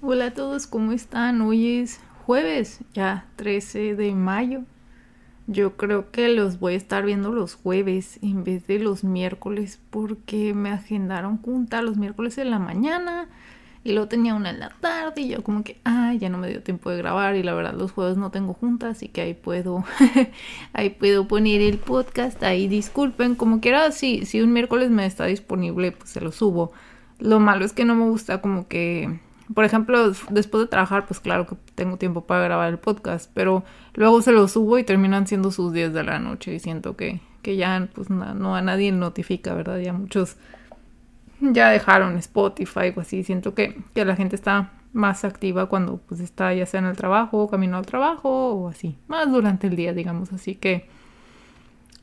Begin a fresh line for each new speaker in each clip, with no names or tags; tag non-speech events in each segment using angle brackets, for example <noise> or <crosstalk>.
Hola a todos, ¿cómo están? Hoy es jueves, ya 13 de mayo. Yo creo que los voy a estar viendo los jueves en vez de los miércoles porque me agendaron junta los miércoles en la mañana y luego tenía una en la tarde y yo como que, ay, ya no me dio tiempo de grabar y la verdad los jueves no tengo junta, así que ahí puedo, <laughs> ahí puedo poner el podcast, ahí disculpen, como quiera, si, si un miércoles me está disponible, pues se lo subo. Lo malo es que no me gusta como que, por ejemplo, después de trabajar, pues claro que tengo tiempo para grabar el podcast, pero luego se lo subo y terminan siendo sus 10 de la noche y siento que, que ya pues no a nadie notifica, ¿verdad? Ya muchos ya dejaron Spotify o así. Siento que, que, la gente está más activa cuando pues está ya sea en el trabajo, camino al trabajo o así. Más durante el día, digamos. Así que,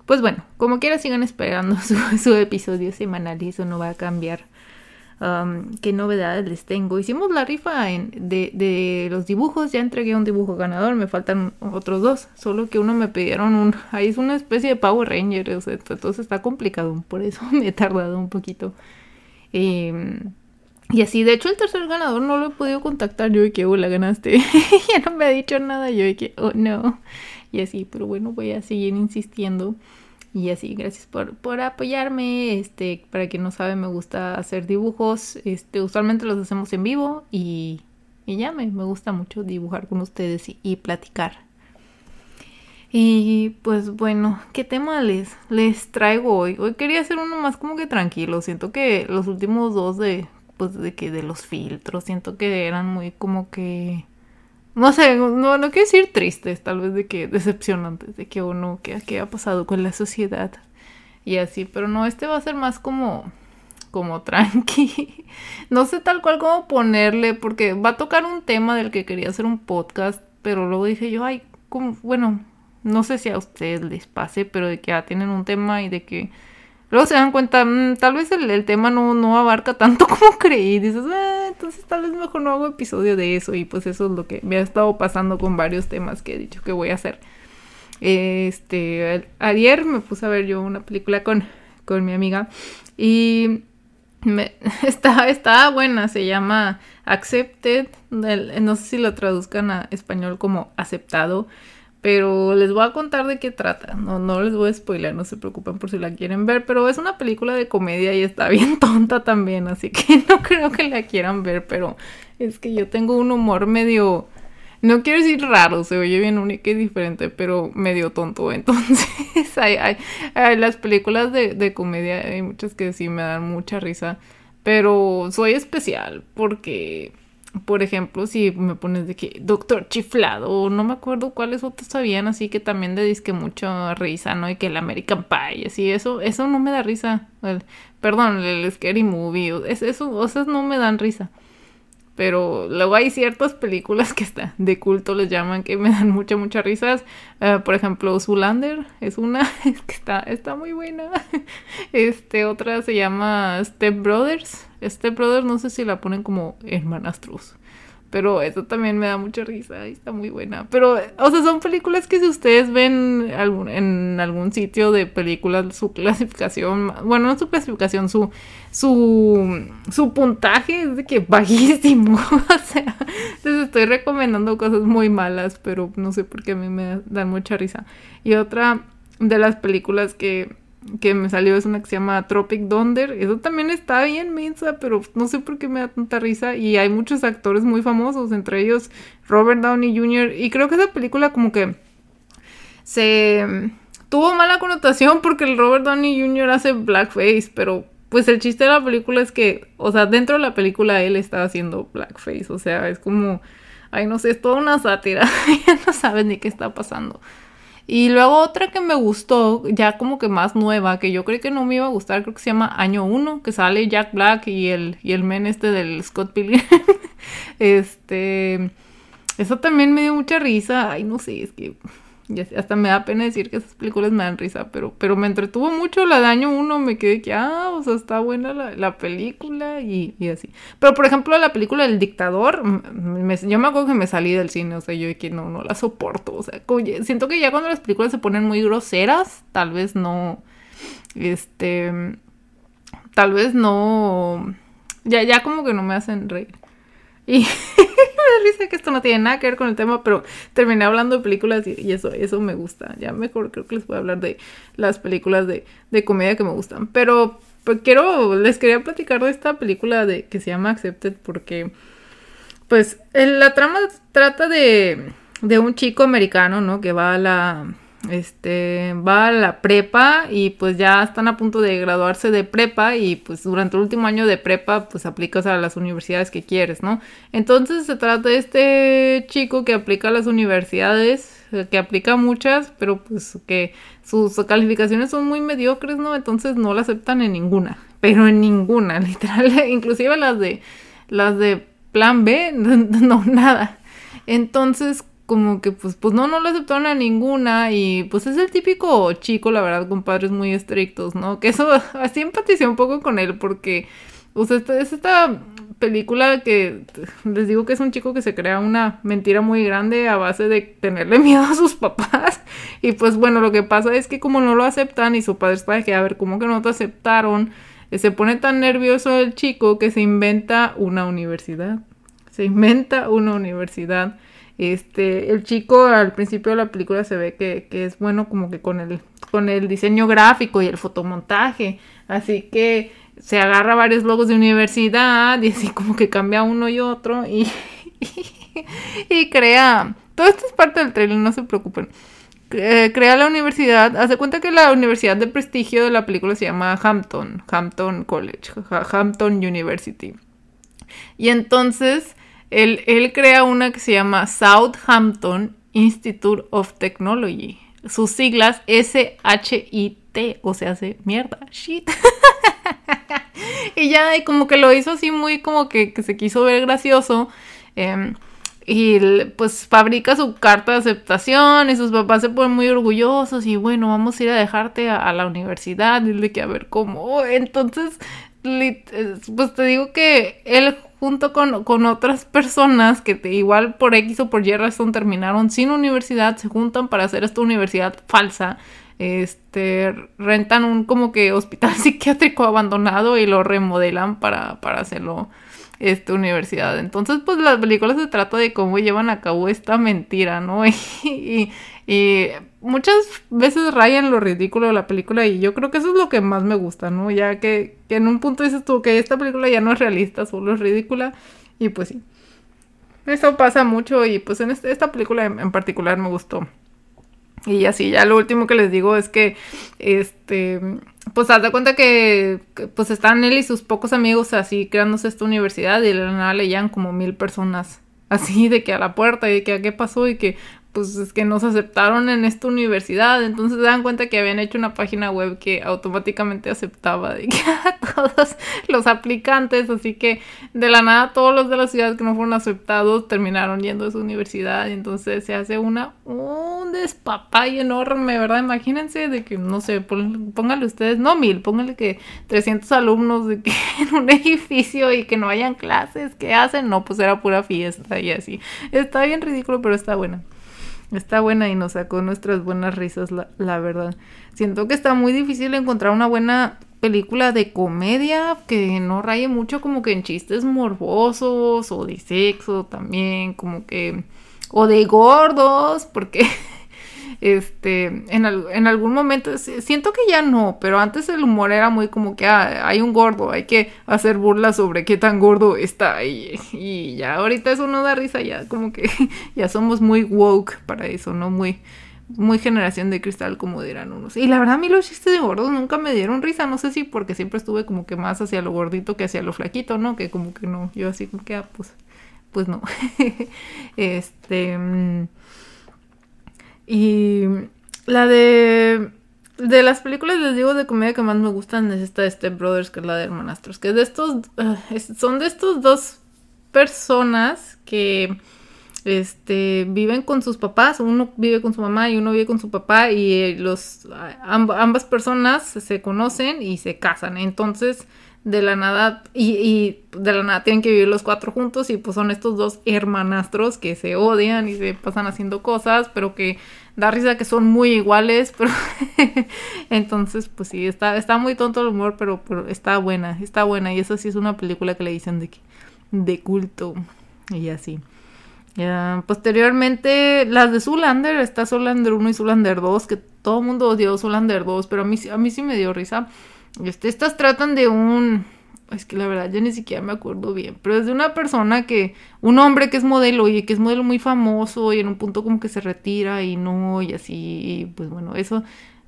pues bueno, como quiera sigan esperando <laughs> su, su episodio semanal y eso no va a cambiar. Um, qué novedades les tengo. Hicimos la rifa de, de, los dibujos, ya entregué un dibujo ganador, me faltan otros dos, solo que uno me pidieron un, <laughs> ahí es una especie de Power Ranger, o sea, entonces está complicado, por eso <laughs> me he tardado un poquito. Em, y así, de hecho, el tercer ganador no lo he podido contactar. Yo de que, oh, la ganaste. <laughs> ya no me ha dicho nada. Yo de que, oh, no. Y así, pero bueno, voy a seguir insistiendo. Y así, gracias por, por apoyarme. Este, para quien no sabe, me gusta hacer dibujos. Este, usualmente los hacemos en vivo. Y, y ya me, me gusta mucho dibujar con ustedes y, y platicar. Y pues bueno, ¿qué tema les, les traigo hoy? Hoy quería hacer uno más como que tranquilo. Siento que los últimos dos de, pues de que de los filtros, siento que eran muy como que, no sé, no, no quiero decir tristes, tal vez de que decepcionantes, de que uno, que qué ha pasado con la sociedad y así, pero no, este va a ser más como, como <laughs> tranqui. No sé tal cual cómo ponerle, porque va a tocar un tema del que quería hacer un podcast, pero luego dije yo, ay, bueno, no sé si a ustedes les pase, pero de que ya tienen un tema y de que luego se dan cuenta, mm, tal vez el, tema no, no, abarca tanto <laughs> como creí. Dices, ah, entonces tal vez mejor no hago episodio de eso. Y pues eso es lo que me ha estado pasando con varios temas que he dicho que voy a hacer. Este, ayer me puse a ver yo una película con, con mi amiga y me, <laughs> está, está buena, se llama Accepted, no sé si lo traduzcan a español como aceptado. Pero les voy a contar de qué trata. No, no les voy a spoiler, no se preocupen por si la quieren ver. Pero es una película de comedia y está <laughs> bien tonta también. Así que <laughs> no creo que la quieran ver. Pero es que yo tengo un humor medio. No quiero decir raro, se oye bien único y diferente, pero medio tonto. <laughs> Entonces, hay, hay, las películas de, de comedia, hay muchas que sí me dan mucha risa. Pero soy especial porque por ejemplo, si me pones de que Doctor Chiflado, no me acuerdo cuáles otros sabían, así que también de disque mucho risa, ¿no? Y que el American Pie, así, eso, eso no me da risa. perdón, el Scary Movie, eso, eso, no me dan risa. Pero luego hay ciertas películas que están de culto, les llaman, que me dan mucha, mucha risas. Eh, por ejemplo, Zulander es una <laughs> que está, está muy buena. <laughs> Este, otra se llama Step Brothers. Step Brothers no sé si la ponen como hermanastros. Pero eso también me da mucha risa y está muy buena. Pero, o sea, son películas que si ustedes ven en algún sitio de películas, su clasificación, bueno, no su clasificación, su, su, su puntaje es de que bajísimo. <laughs> o sea, les estoy recomendando cosas muy malas, pero no sé por qué a mí me dan mucha risa. Y otra de las películas que que me salió es una que se llama Tropic Thunder. Eso también está bien mensa, pero no sé por qué me da tanta risa. Y hay muchos actores muy famosos, entre ellos Robert Downey Jr. Y creo que esa película como que se tuvo mala connotación porque el Robert Downey Jr. hace blackface, pero pues el chiste de la película es que, o sea, dentro de la película él está haciendo blackface, o sea, es como, ay, no sé, es toda una sátira, <laughs> ya no saben ni qué está pasando. Y luego otra que me gustó, ya como que más nueva, que yo creí que no me iba a gustar, creo que se llama Año 1, que sale Jack Black y el, y el men este del Scott Pilgrim. <laughs> este, eso también me dio mucha risa. Ay, no sé, es que hasta me da pena decir que esas películas me dan risa, pero, pero me entretuvo mucho la de año uno, me quedé que, ah, o sea, está buena la, película y, así. Pero, por ejemplo, la película El Dictador, yo me acuerdo que me salí del cine, o sea, yo que no, no la soporto, o sea, siento que ya cuando las películas se ponen muy groseras, tal vez no, este, tal vez no, ya, ya como que no me hacen reír. Y <laughs> me risa que esto no tiene nada que ver con el tema, pero terminé hablando de películas y, eso, eso me gusta. Ya mejor creo que les voy a hablar de las películas de, de comedia que me gustan. Pero pues, quiero, les quería platicar de esta película de, que se llama Accepted porque, pues, la trama trata de, de un chico americano, ¿no? Que va a la este va a la prepa y pues ya están a punto de graduarse de prepa y pues durante el último año de prepa pues aplicas a las universidades que quieres, ¿no? Entonces se trata de este chico que aplica a las universidades, eh, que aplica muchas, pero pues que sus calificaciones son muy mediocres, ¿no? Entonces no la aceptan en ninguna, pero en ninguna, <laughs> literal, inclusive las de las de plan B, <laughs> no nada. Entonces, como que pues, pues no, no lo aceptaron a ninguna y pues es el típico chico, la verdad, con padres muy estrictos, ¿no? Que eso, <laughs> así empaticé un poco con él porque, o sea, es esta película que les digo que es un chico que se crea una mentira muy grande a base de tenerle <laughs> miedo a sus papás y pues bueno, lo que pasa es que como no lo aceptan y su padre está de que, a ver, ¿cómo que no te aceptaron? Se pone tan nervioso el chico que se inventa una universidad. Se inventa una universidad este, el chico al principio de la película se ve que, es bueno como que con el, con el diseño gráfico y el fotomontaje. Así que se agarra varios logos de universidad y así como que cambia uno y otro y, <laughs> y, crea... Todo esto es parte del trailer, no se preocupen. crea la universidad, hace cuenta que la universidad de prestigio de la película se llama Hampton, Hampton College, Hampton University. Y entonces él, crea una que se llama Southampton Institute of Technology. Sus siglas S-H-I-T, o sea, hace mierda, shit. <laughs> y ya como que lo hizo así muy como que, se quiso ver gracioso. Em, y pues fabrica su carta de aceptación y sus papás se ponen muy orgullosos y bueno, vamos a ir a dejarte a, la universidad y de que a ver cómo. Entonces, pues te digo que él junto con, otras personas que igual por X o por Y terminaron sin universidad, se juntan para hacer esta universidad falsa. Este, rentan un como que hospital <laughs> psiquiátrico abandonado y lo remodelan para, para hacerlo esta universidad. Entonces, pues la película se trata de cómo llevan a cabo esta mentira, ¿no? <laughs> y, muchas veces rayan lo ridículo de la película y yo creo que eso es lo que más me gusta, ¿no? Ya que, en un punto dices tú que esta película ya no es realista, solo es ridícula y pues sí. Eso pasa mucho y pues en este, esta película en, particular me gustó. Y así, ya lo último que les digo es que, este, pues haz de cuenta que, pues están él y sus pocos amigos así creándose esta universidad y de la nada leían como mil personas así de que a la puerta y de que a qué pasó y que pues es que nos aceptaron en esta universidad, entonces se dan cuenta que habían hecho una página web que automáticamente aceptaba de que <laughs> a todos los aplicantes, así que de la nada todos los de la ciudad que no fueron aceptados terminaron yendo a su universidad y entonces se hace una un despapay enorme, ¿verdad? Imagínense de que no sé, pónganle ustedes, no mil, pónganle que 300 alumnos de que <laughs> en un edificio y que no hayan clases, ¿qué hacen? No, pues era pura fiesta y así. Está bien ridículo, pero está buena. Está buena y nos sacó nuestras buenas risas, la, verdad. Siento que está muy difícil encontrar una buena película de comedia que no raye mucho como que en chistes morbosos o de sexo también, como que... o de gordos, porque <laughs> este, en, en algún momento, siento que ya no, pero antes el humor era muy como que ah, hay un gordo, hay que hacer burla sobre qué tan gordo está y, y ya ahorita eso no da risa, ya como que <laughs> ya somos muy woke para eso, ¿no? Muy, muy generación de cristal, como dirán unos. Y la verdad, a mí los chistes de gordos nunca me dieron risa. No sé si porque siempre estuve como que más hacia lo gordito que hacia lo flaquito, ¿no? Que como que no. Yo así como que, ah, pues, pues no. <laughs> este. Y la de de las películas les digo de comedia que más me gustan es esta de Step Brothers, que es la de Hermanastros, que de estos ah, son de estos dos personas que este viven con sus papás, uno vive con su mamá y uno vive con su papá y los ambas personas se conocen y se casan. Entonces, de la nada y, y, de la nada tienen que vivir los cuatro juntos y pues son estos dos hermanastros que se odian y se pasan haciendo cosas, pero que da risa que son muy iguales, <laughs> pero entonces pues sí, está, está muy tonto el humor, pero, pero está buena, está buena y eso sí es una película que le dicen de, de culto. y así. posteriormente, las de Zulander, está Zulander 1 y Zulander 2, que todo el mundo odió Zulander 2, pero a mí, a mí sí me dio risa. Este, estas tratan de un es que la verdad yo ni siquiera me acuerdo bien, pero es de una persona que, un hombre que es modelo y que es modelo muy famoso y en un punto como que se retira y no, y así, y pues bueno, eso,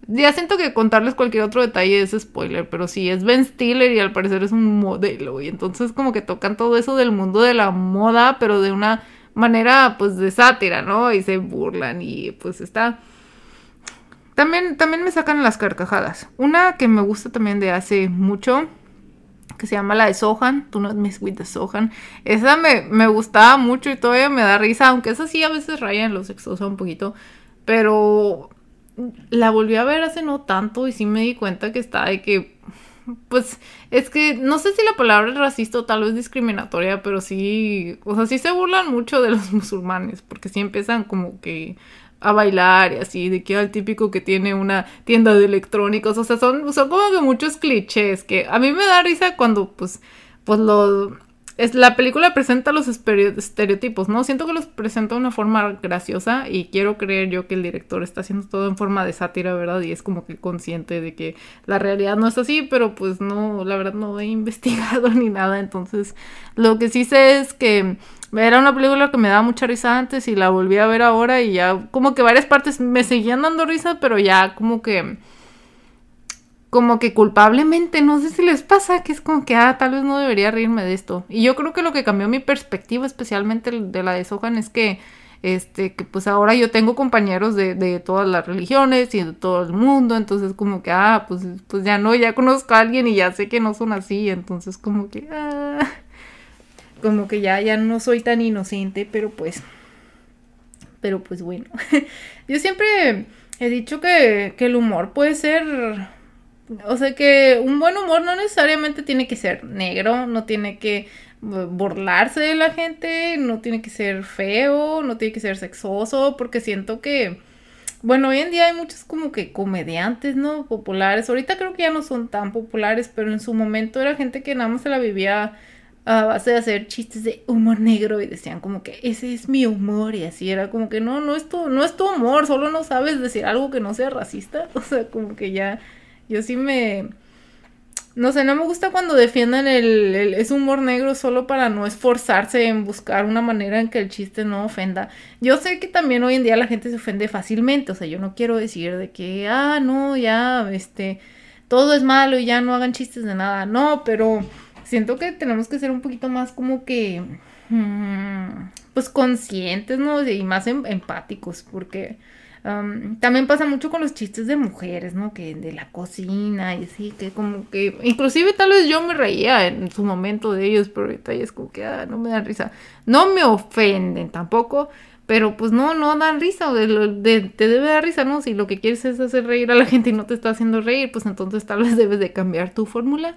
ya siento que contarles cualquier otro detalle es spoiler, pero sí, es Ben Stiller y al parecer es un modelo, y entonces como que tocan todo eso del mundo de la moda, pero de una manera pues de sátira, ¿no? Y se burlan y pues está... También, también me sacan las carcajadas. Una que me gusta también de hace mucho que se llama la de Sohan, Do Not Miss With the Sohan. Esa me, gustaba mucho y todavía me da risa, aunque esa sí a veces raya en los sexosa un poquito, pero la volví a ver hace no tanto y sí me di cuenta que está de que, pues, es que no sé si la palabra es racista o tal vez discriminatoria, pero sí, o sea, sí se burlan mucho de los <laughs> musulmanes, porque sí empiezan como que a bailar y así, de que el típico que tiene una tienda de electrónicos, o sea, son, son como que muchos clichés que a mí me da risa cuando pues, pues lo, es, la película presenta los estereotipos, ¿no? Siento que los presenta de una forma graciosa y quiero creer yo que el director está haciendo todo en forma de sátira, ¿verdad? Y es como que consciente de que la realidad no es así, pero pues no, la verdad no he <laughs> investigado ni nada, entonces lo que sí sé es que era una película que me daba mucha risa antes y la volví a ver ahora y ya como que varias partes me seguían dando risa, pero ya como que como que culpablemente, no sé si les pasa, que es como que, ah, tal vez no debería reírme de esto. Y yo creo que lo que cambió mi perspectiva, especialmente de la de Sohan, es que, este, que pues ahora yo tengo compañeros de, de todas las religiones y de todo el mundo, entonces como que, ah, pues, pues ya no, ya conozco a alguien y ya sé que no son así, entonces como que, ah, como que ya, ya no soy tan inocente, pero pues, pero pues bueno, <laughs> yo siempre he dicho que, que el humor puede ser o sea que un buen humor no necesariamente tiene que ser negro, no tiene que burlarse de la gente, no tiene que ser feo, no tiene que ser sexoso, porque siento que, bueno, hoy en día hay muchos como que comediantes, ¿no? Populares. Ahorita creo que ya no son tan populares, pero en su momento era gente que nada más se la vivía a base de hacer chistes de humor negro y decían como que ese es mi humor y así era como que no, no es tu, no es tu humor, solo no sabes decir algo que no sea racista, <laughs> o sea, como que ya yo sí me... No sé, no me gusta cuando defiendan el, el, es humor negro solo para no esforzarse en buscar una manera en que el chiste no ofenda. Yo sé que también hoy en día la gente se ofende fácilmente, o sea, yo no quiero decir de que, ah, no, ya, este, todo es malo y ya no hagan chistes de nada, no, pero siento que tenemos que ser un poquito más como que, mm, pues conscientes, ¿no? Y más em, empáticos, porque también pasa mucho con los chistes de mujeres, ¿no? Que de la cocina y así, que como que, inclusive tal vez yo me reía en su momento de ellos, pero ahorita es como que, ah, no me dan risa. No me ofenden tampoco, pero pues no, no dan risa, te debe dar risa, ¿no? Si lo que quieres es hacer reír a la gente y no te está haciendo reír, pues entonces tal vez debes de cambiar tu fórmula.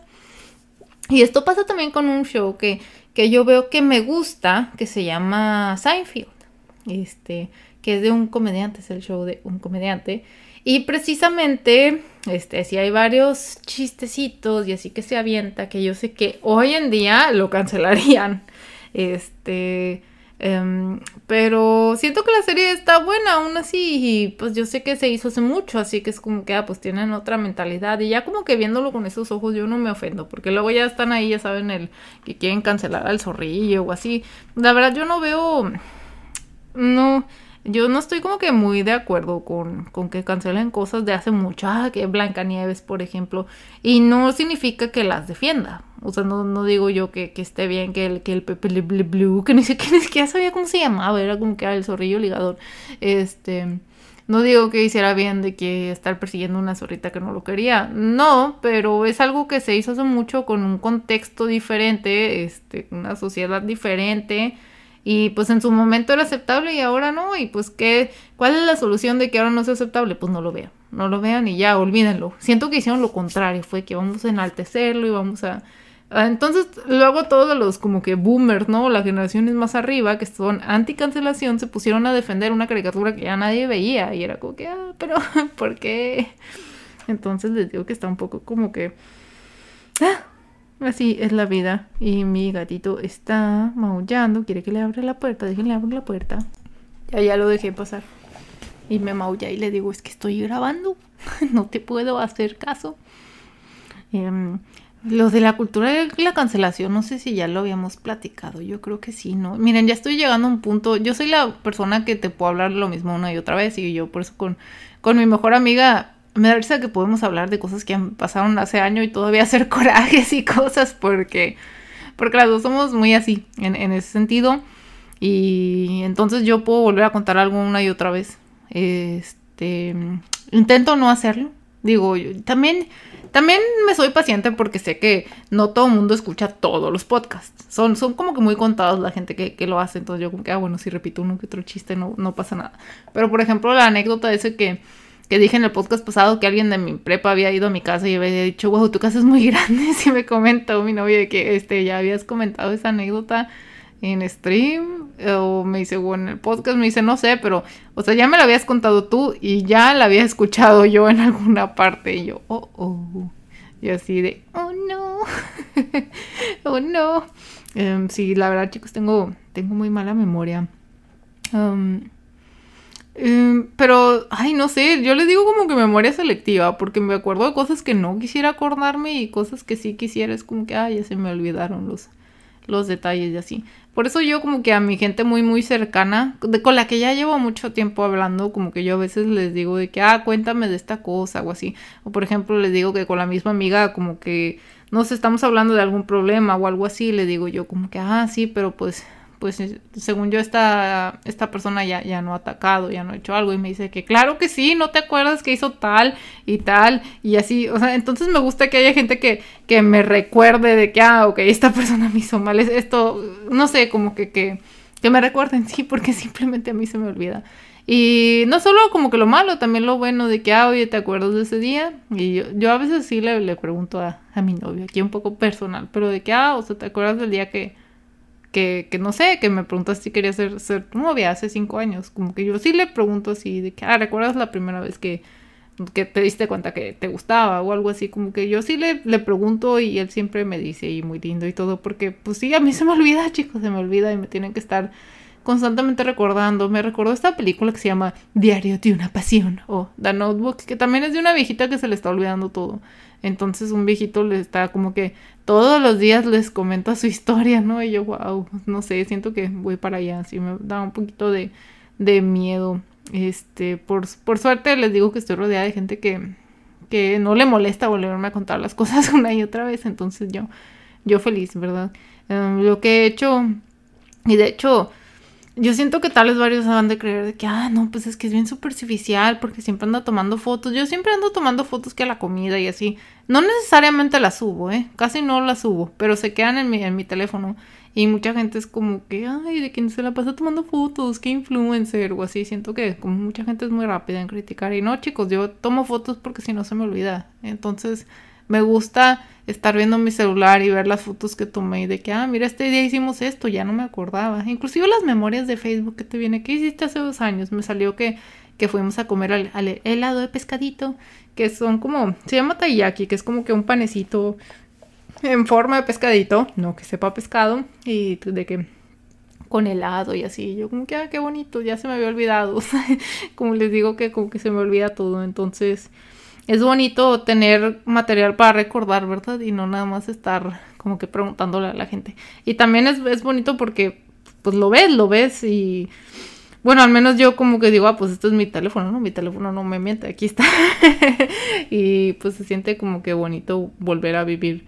Y esto pasa también con un show que, que yo veo que me gusta, que se llama Seinfeld. Este, que es de un comediante, es el show de un comediante. Y precisamente, este, si hay varios chistecitos y así que se avienta, que yo sé que hoy en día lo cancelarían. Este, em, pero siento que la serie está buena aún así y pues yo sé que se hizo hace mucho, así que es como que, ah, pues tienen otra mentalidad y ya como que viéndolo con esos ojos yo no me ofendo, porque luego ya están ahí, ya saben, el que quieren cancelar al zorrillo o así. La verdad yo no veo, no yo no estoy como que muy de acuerdo con, con que cancelen cosas de hace mucho, ah, que Blancanieves, por ejemplo, y no significa que las defienda. O sea, no, no digo yo que, que, esté bien que el, que el Pepe Le Blue, que <laughs> ni siquiera sabía cómo se llamaba, era como que era el zorrillo ligador. Este, no digo que hiciera bien de que estar persiguiendo una zorrita que no lo quería, no, pero es algo que se hizo hace mucho con un contexto diferente, este, una sociedad diferente y pues en su momento era aceptable y ahora no. Y pues, ¿qué, ¿cuál es la solución de que ahora no sea aceptable? Pues no lo vean. No lo vean y ya, olvídenlo. Siento que hicieron lo contrario. Fue que vamos a enaltecerlo y vamos a... Entonces, luego todos los como que boomers, ¿no? Las generaciones más arriba, que son anti-cancelación, se pusieron a defender una caricatura que ya nadie veía. Y era como que, ah, pero, <laughs> ¿por qué? Entonces les digo que está un poco como que... Ah, así es la vida. Y mi gatito está maullando, quiere que le abra la puerta, déjenle abrir la puerta. Ya, ya lo dejé pasar. Y me maulla y le digo, es que estoy grabando, <laughs> no te puedo hacer caso. Em, lo de la cultura de la cancelación, no sé si ya lo habíamos platicado, yo creo que sí, ¿no? Miren, ya estoy llegando a un punto, yo soy la persona que te puedo hablar lo mismo una y otra vez y yo por eso con, con mi mejor amiga me da risa que podemos hablar de cosas que pasaron hace año y todavía hacer <laughs> corajes y cosas porque, porque las dos somos muy así en, ese sentido y entonces yo puedo volver a contar algo una y otra vez. Este, intento no hacerlo. Digo, yo, también, también me soy paciente porque sé que no todo el mundo escucha todos los podcasts. Son, son como que muy contados la gente que, que lo hace. Entonces yo como que, ah, bueno, si repito uno que otro chiste no, no pasa nada. Pero por ejemplo, la anécdota ese que, que dije en el podcast pasado que alguien de mi prepa había ido a mi casa y había dicho, wow, tu casa es muy <laughs> grande. Y me comentó mi novia que este, ya habías comentado esa anécdota en stream o me dice, o en el podcast, me dice, no sé, pero, o sea, ya me lo habías contado tú y ya la había escuchado yo en <laughs> alguna parte y yo, oh, oh, y así de, oh, no, <laughs> oh, no. Um, sí, la verdad, chicos, tengo, tengo muy mala memoria. Um, um, pero, ay, no sé, yo les digo como que memoria selectiva, porque me acuerdo de cosas que no quisiera acordarme y cosas que sí quisiera, es como que, ay, ya se me olvidaron los, los detalles y así. Por eso yo como que a mi gente muy muy cercana, de, con la que ya llevo mucho tiempo hablando, como que yo a veces les digo de que, ah, cuéntame de esta cosa o así. O por ejemplo les digo que con la misma amiga como que, no sé, estamos hablando de algún problema o algo así, le digo yo como que, ah, sí, pero pues pues según yo esta, esta persona ya, ya no ha atacado, ya no ha hecho algo y me dice que claro que sí, no te acuerdas que hizo tal y tal y así, o sea, entonces me gusta que haya gente que, que me recuerde de que, ah, ok, esta <laughs> persona me hizo mal, esto, no sé, como que, que, que me recuerden, sí, porque <laughs> simplemente a mí se me olvida. Y no solo como que lo malo, también lo bueno de que, ah, oye, ¿te acuerdas de ese día? Y yo, yo a veces sí le, le pregunto a, a mi novio, aquí un poco personal, pero de que, ah, o sea, ¿te acuerdas del día que que, que no sé, que me preguntas si quería ser, ser tu novia hace cinco años. Como que yo sí le pregunto así, de que, ah, ¿recuerdas la primera vez que, que te diste cuenta que te gustaba o algo así? Como que yo sí le, le pregunto y él siempre me dice, y muy lindo y todo, porque pues sí, a mí se me olvida, <laughs> chicos, se me olvida y me tienen que estar constantemente recordando. Me recordó esta película que se llama Diario de una Pasión o The Notebook, que también es de una viejita que se le está olvidando todo. Entonces un viejito le está como que todos los días les comenta su <laughs> historia, ¿no? Y yo, wow, no sé, siento que voy para allá, así me da un poquito de, de miedo. Este, por, por suerte les digo que estoy rodeada de gente que, que no le molesta volverme a contar las <laughs> cosas una y otra vez, entonces yo, yo feliz, ¿verdad? Um, lo que he hecho, y de hecho, yo siento que tal vez varios van de creer de que, ah, no, pues es que es bien superficial porque siempre anda tomando fotos. Yo siempre ando tomando fotos que a la comida y así. No necesariamente las subo, ¿eh? Casi no las subo, pero se quedan en mi, en mi teléfono. Y mucha gente es como que, ay, de quién se la pasa tomando fotos, qué influencer o así. Siento que como mucha gente es muy rápida en criticar. Y no, chicos, yo tomo fotos porque si no se me olvida. Entonces, me gusta estar viendo mi celular y ver las fotos que tomé y de que, ah, mira, este día hicimos esto, ya no me acordaba. Inclusive las memorias de Facebook que te viene, ¿qué hiciste hace dos años? Me salió que, que fuimos a comer al, helado de pescadito, que son como, se llama taiyaki, que es como que un panecito en forma de pescadito, no que sepa pescado, y de que con helado y así, yo como que, ah, qué bonito, ya se me había olvidado, <laughs> como les digo que como que se me olvida todo, entonces es bonito tener material para recordar, ¿verdad? Y no nada más estar como que preguntándole a la gente. Y también es, es bonito porque pues lo ves, lo ves y bueno, al menos yo como que digo, ah, pues esto es mi teléfono, ¿no? Mi teléfono no me miente, aquí está. <laughs> y pues se siente como que bonito volver a vivir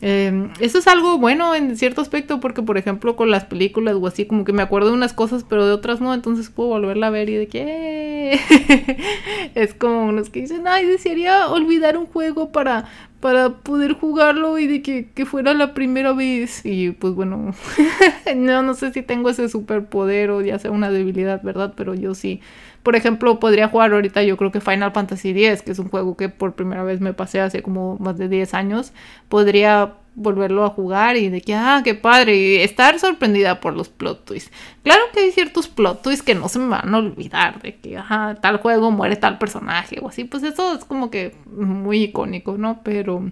eh, eso es algo bueno en cierto aspecto porque, por ejemplo, con las películas o así, como que me acuerdo de unas cosas pero de otras no, entonces puedo volverla a ver y de que <laughs> es como unos que dicen, ay, desearía olvidar un juego para, para poder jugarlo y de que, que fuera la primera vez. Y pues bueno, <laughs> no, no sé si tengo ese superpoder o ya sea una debilidad, ¿verdad? Pero yo sí por ejemplo, podría jugar ahorita yo creo que Final Fantasy X, que es un juego que por primera vez me pasé hace como más de 10 años. Podría volverlo a jugar y de que, ah, qué padre, y estar sorprendida por los plot twists. Claro que hay ciertos plot twists que no se me van a olvidar, de que, ajá, tal juego muere tal personaje o así, pues eso es como que muy icónico, ¿no? Pero,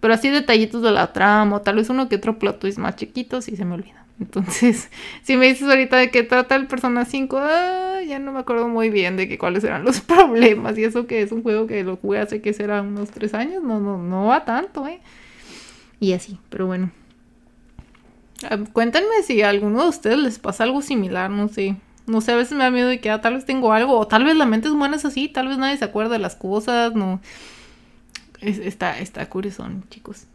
pero así detallitos de la trama, o tal vez uno que otro plot twist más chiquito, sí se me olvida. Entonces, <laughs> si me dices ahorita de qué trata el Persona 5, ah, ya no me acuerdo muy bien de que cuáles eran los <laughs> problemas. Y eso que es un juego que lo jugué hace que será unos tres años, no, no, no va tanto, ¿eh? Y así, pero bueno. Ah, cuéntenme si a alguno de ustedes les pasa algo similar, no sé. No sé, a veces me da miedo de que ah, tal vez tengo algo, o tal vez la mente humana es así, tal vez nadie se acuerda de las cosas, no. está, está curioso, chicos.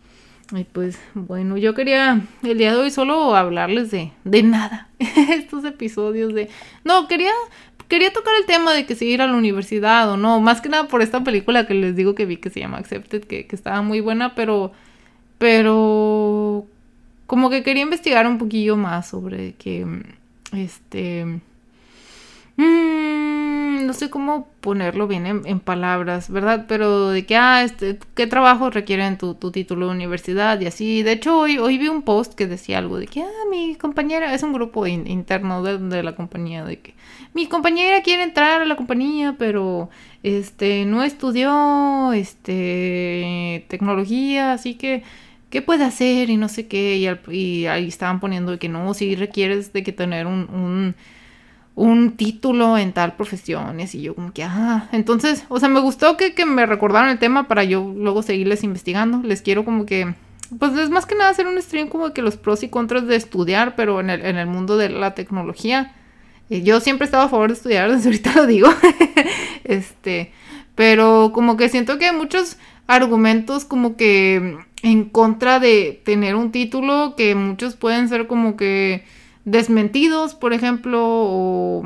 Y pues bueno, yo quería el día de hoy solo hablarles de, de nada. <laughs> Estos episodios de... No, quería, quería tocar el tema de que si ir a la universidad o no. Más que nada por esta película que les digo que vi que se llama Accepted, que, que estaba muy buena, pero... Pero... Como que quería investigar un poquillo más sobre que... Este... Mmm, no sé cómo ponerlo bien en, palabras, ¿verdad? Pero de que, ah, este, ¿qué trabajo requieren tu, tu, título de universidad? Y así. De hecho, hoy, hoy vi un post que decía algo de que, ah, mi compañera, es un grupo interno de, de, la compañía, de que mi compañera quiere entrar a la compañía, pero, este, no estudió, este, tecnología, así que... ¿Qué puede hacer? Y no sé qué. Y, y ahí estaban poniendo de que no, si requieres de que tener un, un un título en tal profesión y yo como que, ah, entonces, o sea, me gustó que, me recordaron el tema para yo luego seguirles investigando, les quiero como que, pues es más que nada hacer un stream como que los pros y contras de estudiar, pero en el, en el mundo de la tecnología. Eh, yo siempre he estado a favor de estudiar, <laughs> desde ahorita lo digo, <laughs> este, pero como que siento que hay muchos argumentos como que en contra de tener un título que muchos pueden ser como que desmentidos, por ejemplo, o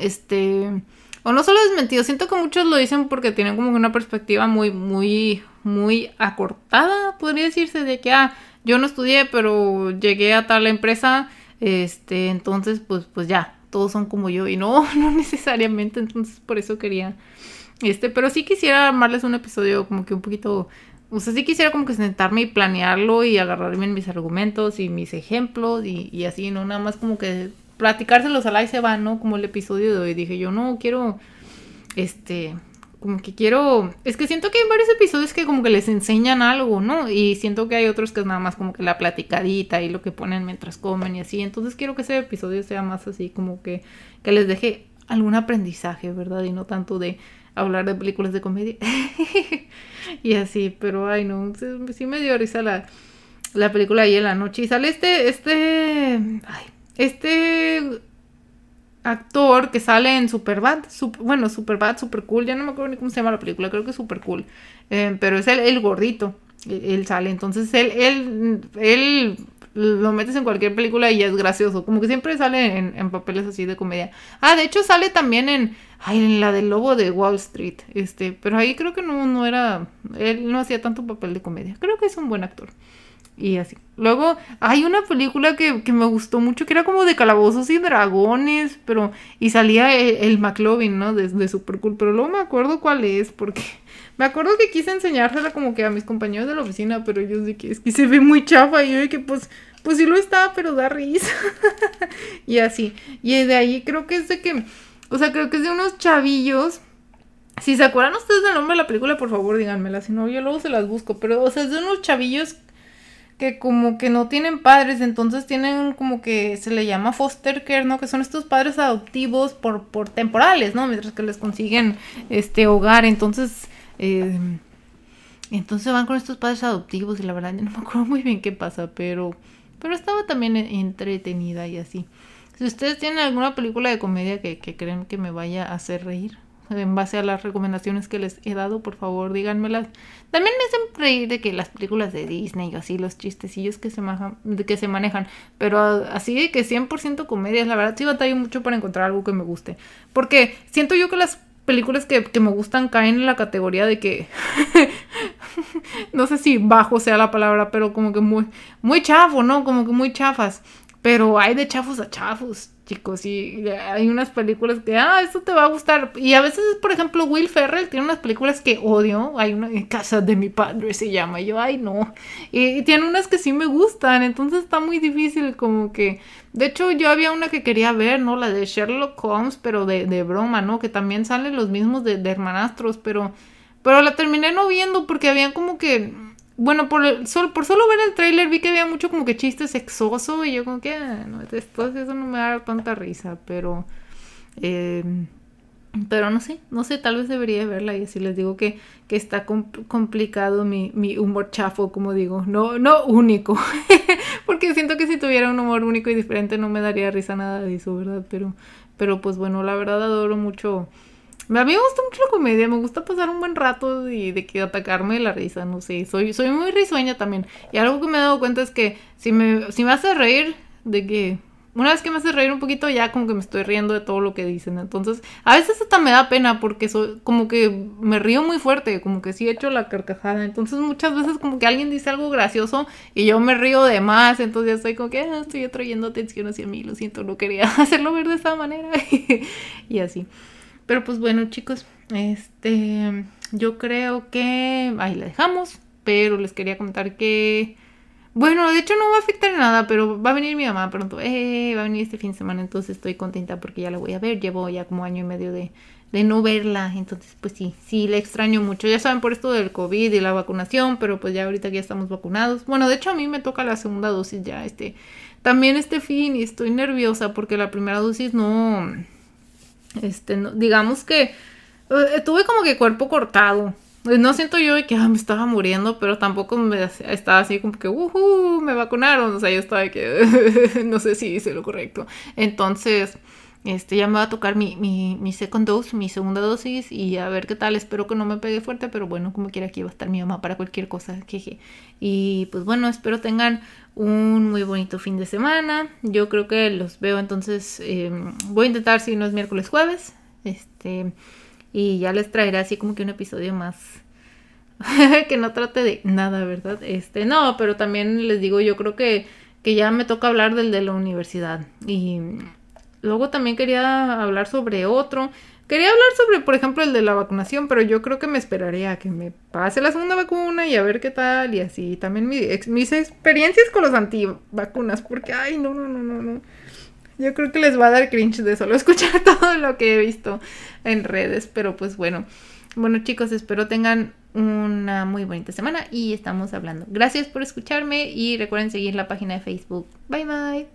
este o no solo desmentidos, siento que muchos lo dicen porque tienen como una perspectiva muy muy muy acortada, podría decirse de que ah, yo no estudié, pero llegué a tal empresa, este, entonces pues pues ya, todos son como yo y no, <laughs> no necesariamente, entonces por eso quería este, pero sí quisiera armarles un episodio como que un poquito o sea, sí quisiera como que sentarme y planearlo y agarrarme en mis argumentos y mis ejemplos y, así, ¿no? Nada más como que platicárselos al y se va, ¿no? Como el episodio de hoy. Dije yo, no, quiero, este, como que quiero... Es que siento que hay varios episodios que como que les enseñan algo, ¿no? Y siento que hay otros que es nada más como que la platicadita y lo que ponen mientras comen y así. Entonces quiero que ese episodio sea más así como que, que les deje algún aprendizaje, ¿verdad? Y no tanto de hablar de películas de comedia. <laughs> y así, pero ay no, sí me dio risa la, la película ahí en la noche. Y sale este, este, ay, este actor que sale en Superbad, super, bueno, Superbad, Super Cool, ya no me acuerdo ni cómo se llama la película, creo que es Super Cool, eh, pero es el, el gordito, él, sale, entonces él, él, él lo metes en cualquier película y es gracioso. Como que siempre sale en, papeles así de comedia. Ah, de hecho sale también en, ay, en la del lobo de Wall Street. Este, pero ahí creo que no, no era, él no hacía tanto papel de comedia. Creo que es un buen actor. Y así. Luego hay una película que, me gustó mucho, que era como de calabozos y dragones, pero... Y salía el, McLovin, ¿no? De, de Super Cool, pero luego me acuerdo cuál es, porque <laughs> me acuerdo que quise enseñársela como que a mis compañeros de la oficina, pero ellos de que es que se ve muy chafa y yo de que pues pues sí lo está, pero da risa. <laughs> y así. Y de ahí creo que es de que, o sea, creo que es de unos chavillos. Si se acuerdan ustedes del nombre de la película, por favor díganmela, si no yo luego se las busco, pero o sea, es de unos chavillos que como que no tienen padres, entonces tienen como que se le llama foster care, ¿no? Que son estos padres adoptivos por, por temporales, ¿no? Mientras que les consiguen este hogar, entonces eh, entonces van con estos padres adoptivos y la verdad no me acuerdo muy bien qué pasa, pero pero estaba también entretenida y así. Si ustedes tienen alguna película de comedia que, creen que me vaya a hacer reír, en base a las recomendaciones que les he dado, por favor, díganmelas. También me hacen reír de que las películas de Disney y así, los chistecillos que se, que se manejan, pero así de que 100% comedias, la verdad sí batallo mucho para encontrar algo que me guste. Porque siento yo que las películas que, que me gustan caen en la categoría de que <laughs> no sé si bajo sea la palabra, pero como que muy, muy chafo, ¿no? Como que muy chafas. Pero hay de chafos a chafos, chicos. Y hay unas películas que, ah, esto te va a gustar. Y a veces, por ejemplo, Will Ferrell tiene unas películas que odio. Hay una en casa de mi padre, se llama. yo, ay, no. Y, tiene unas que sí me gustan. Entonces está muy difícil, como que. De hecho, yo había una que quería ver, ¿no? La de Sherlock Holmes, pero de, de broma, ¿no? Que también salen los mismos de, de hermanastros, pero pero la terminé no viendo porque habían como que bueno, por, sol, por solo ver el tráiler vi que había mucho como que chiste sexoso y yo como que, ah, no, esto, eso no me da tanta risa, pero... Eh, pero no sé, no sé, tal vez debería verla y así les digo que, que está complicado mi, mi, humor chafo, como digo, no, no único, <laughs> porque siento que si tuviera un humor único y diferente no me daría risa nada de eso, ¿verdad? Pero, pero pues bueno, la verdad adoro mucho a mí me gusta mucho la comedia, me gusta pasar un buen rato y de que atacarme la risa, no sé, soy, soy muy risueña también. Y algo que me he dado cuenta es que si me, si me hace reír, de que una vez que me hace reír un poquito, ya como que me estoy riendo de todo lo que dicen. Entonces, a veces hasta me da pena porque soy como que me río muy fuerte, como que sí he hecho la carcajada. Entonces, muchas veces como que alguien dice algo gracioso y yo me río de más. Entonces, ya estoy como que ah, estoy atrayendo atención hacia mí. Lo siento, no quería <laughs> hacerlo ver de esa manera. <laughs> y así. Pero pues bueno, chicos, este, yo creo que ahí la dejamos, pero les quería comentar que, bueno, de hecho no va a afectar nada, pero va a venir mi mamá pronto, eh, va a venir este fin de semana, entonces estoy contenta porque ya la voy a ver, llevo ya como año y medio de, de no verla, entonces pues sí, sí, la extraño mucho, ya saben por esto del COVID y la vacunación, pero pues ya ahorita ya estamos vacunados, bueno, de hecho a mí me toca la segunda dosis ya, este, también este fin y estoy nerviosa porque la primera dosis no este, digamos que eh, tuve como que cuerpo cortado. No siento yo que ah, me estaba muriendo, pero tampoco me estaba así como que, uh, me vacunaron. O sea, yo estaba que <laughs> no sé si hice lo correcto. Entonces, este, ya me va a tocar mi, mi, mi second dose, mi segunda dosis y a ver qué tal. Espero que no me pegue fuerte, pero bueno, como quiera aquí va a estar mi mamá para cualquier cosa. Jeje. Y pues bueno, espero tengan un muy bonito fin de semana. Yo creo que los veo entonces. Em, voy a intentar si no es miércoles, jueves. Este. Y ya les traeré así como que un episodio más. <laughs> que no trate de nada, ¿verdad? Este, no, pero también les digo, yo creo que, que ya me toca hablar del de la universidad. Y luego también quería hablar sobre otro. Quería hablar sobre, por ejemplo, el de la vacunación, pero yo creo que me esperaría a que me pase la segunda vacuna y a ver qué tal y así. También mis experiencias con los antivacunas, porque, ay, no, no, no, no, no. Yo creo que les va a dar cringe de solo <laughs> escuchar todo lo que he visto en redes, pero pues bueno. Bueno chicos, espero tengan una muy bonita semana y estamos hablando. Gracias por escucharme y recuerden seguir la página de Facebook. Bye bye.